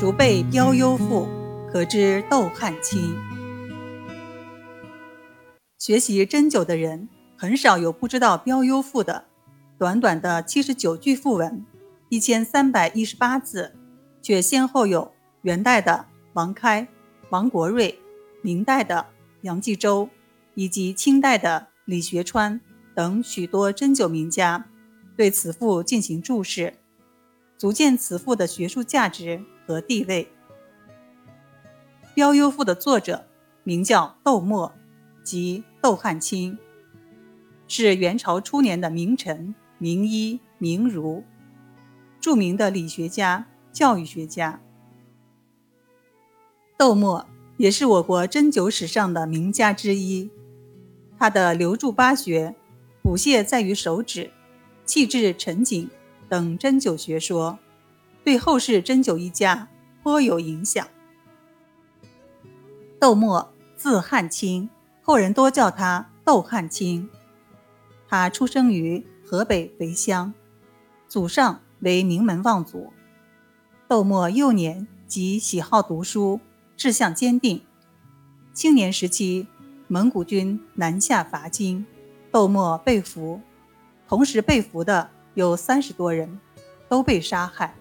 孰辈标幽赋，可知窦汉卿。学习针灸的人很少有不知道标幽赋的。短短的七十九句赋文，一千三百一十八字，却先后有元代的王开、王国瑞、明代的杨继洲，以及清代的李学川等许多针灸名家对此赋进行注释，足见此赋的学术价值和地位。标幽赋的作者名叫窦默，即窦汉卿，是元朝初年的名臣。名医名儒，著名的理学家、教育学家。窦默也是我国针灸史上的名家之一。他的留住八穴、补泻在于手指、气滞沉紧等针灸学说，对后世针灸医家颇有影响。窦默字汉卿，后人多叫他窦汉卿。他出生于。河北肥乡，祖上为名门望族。窦默幼年即喜好读书，志向坚定。青年时期，蒙古军南下伐金，窦默被俘。同时被俘的有三十多人，都被杀害，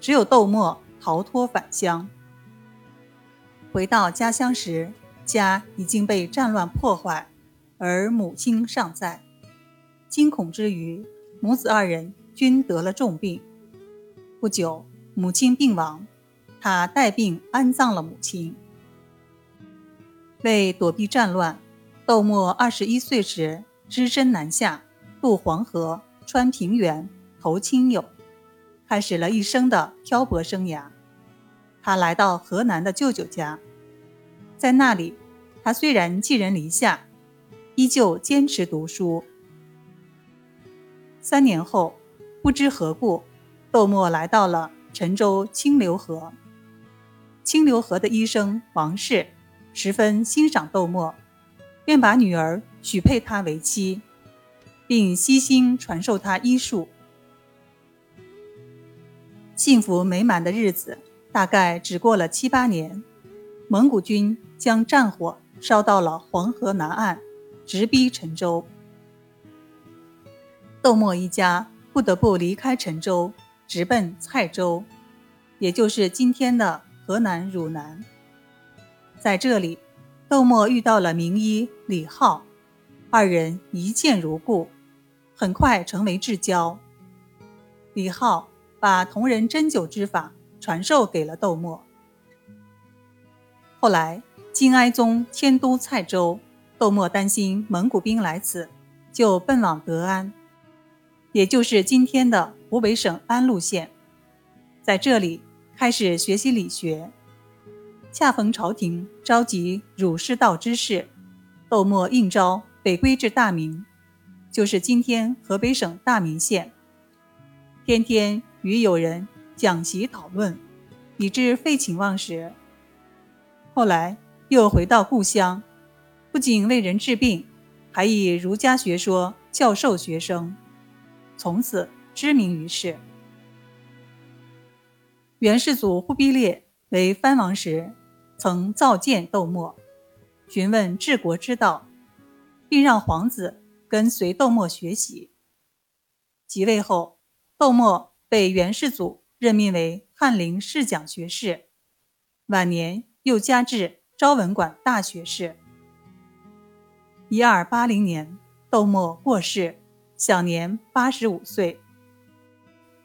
只有窦默逃脱返乡。回到家乡时，家已经被战乱破坏，而母亲尚在。惊恐之余，母子二人均得了重病。不久，母亲病亡，他带病安葬了母亲。为躲避战乱，窦默二十一岁时只身南下，渡黄河，穿平原，投亲友，开始了一生的漂泊生涯。他来到河南的舅舅家，在那里，他虽然寄人篱下，依旧坚持读书。三年后，不知何故，窦默来到了陈州清流河。清流河的医生王氏十分欣赏窦默，便把女儿许配他为妻，并悉心传授他医术。幸福美满的日子大概只过了七八年，蒙古军将战火烧到了黄河南岸，直逼陈州。窦默一家不得不离开陈州，直奔蔡州，也就是今天的河南汝南。在这里，窦默遇到了名医李浩，二人一见如故，很快成为至交。李浩把同人针灸之法传授给了窦默。后来，金哀宗迁都蔡州，窦默担心蒙古兵来此，就奔往德安。也就是今天的湖北省安陆县，在这里开始学习理学。恰逢朝廷召集儒释道之士，窦默应召北归至大名，就是今天河北省大名县。天天与友人讲习讨论，以致废寝忘食。后来又回到故乡，不仅为人治病，还以儒家学说教授学生。从此知名于世。元世祖忽必烈为藩王时，曾召见窦默，询问治国之道，并让皇子跟随窦默学习。即位后，窦默被元世祖任命为翰林侍讲学士，晚年又加至昭文馆大学士。一二八零年，窦默过世。享年八十五岁。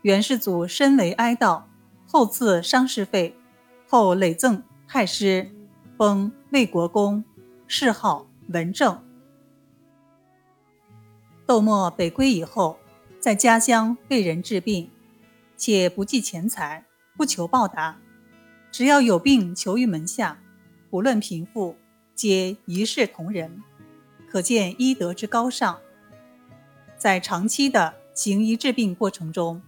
元世祖深为哀悼，后赐伤势费，后累赠太师，封魏国公，谥号文正。窦默北归以后，在家乡为人治病，且不计钱财，不求报答，只要有病求于门下，不论贫富，皆一视同仁，可见医德之高尚。在长期的行医治病过程中，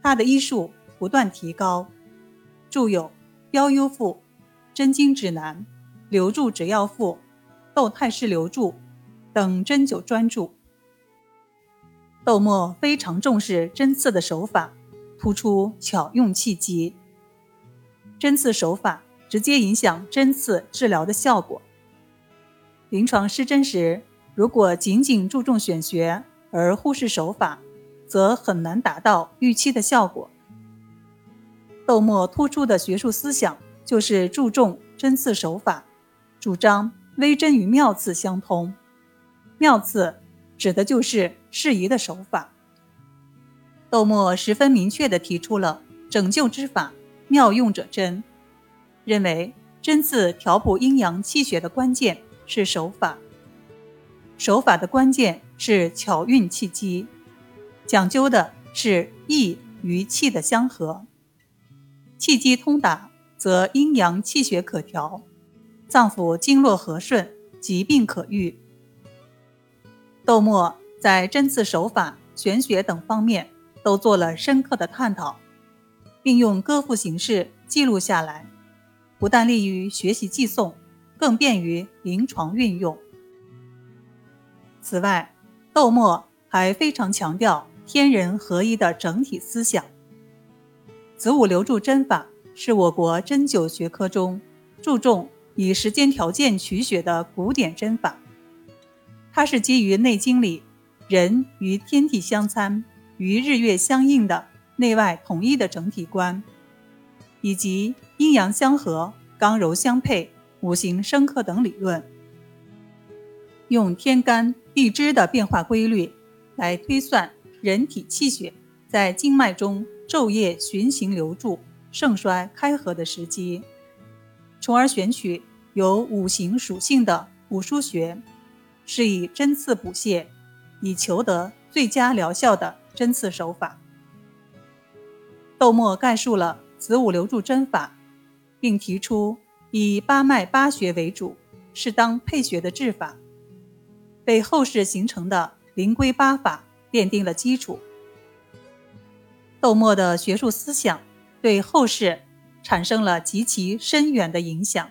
他的医术不断提高，著有《标幽赋》《真经指南》《留住指药赋》《窦太师留注》等针灸专著。窦默非常重视针刺的手法，突出巧用气机。针刺手法直接影响针刺治疗的效果。临床施针时，如果仅仅注重选穴而忽视手法，则很难达到预期的效果。窦默突出的学术思想就是注重针刺手法，主张微针与妙刺相通。妙刺指的就是适宜的手法。窦默十分明确地提出了拯救之法，妙用者针，认为针刺调补阴阳气血的关键是手法，手法的关键是巧运气机。讲究的是意与气的相合，气机通达，则阴阳气血可调，脏腑经络和顺，疾病可愈。窦默在针刺手法、玄学等方面都做了深刻的探讨，并用歌赋形式记录下来，不但利于学习记诵，更便于临床运用。此外，窦默还非常强调。天人合一的整体思想。子午流注针法是我国针灸学科中注重以时间条件取血的古典针法。它是基于《内经》里“人与天地相参，与日月相应”的内外统一的整体观，以及阴阳相合、刚柔相配、五行生克等理论，用天干地支的变化规律来推算。人体气血在经脉中昼夜循行流注、盛衰开合的时机，从而选取有五行属性的五腧穴，是以针刺补泻，以求得最佳疗效的针刺手法。窦默概述了子午流注针法，并提出以八脉八穴为主，适当配穴的治法，为后世形成的灵龟八法。奠定了基础。窦默的学术思想对后世产生了极其深远的影响。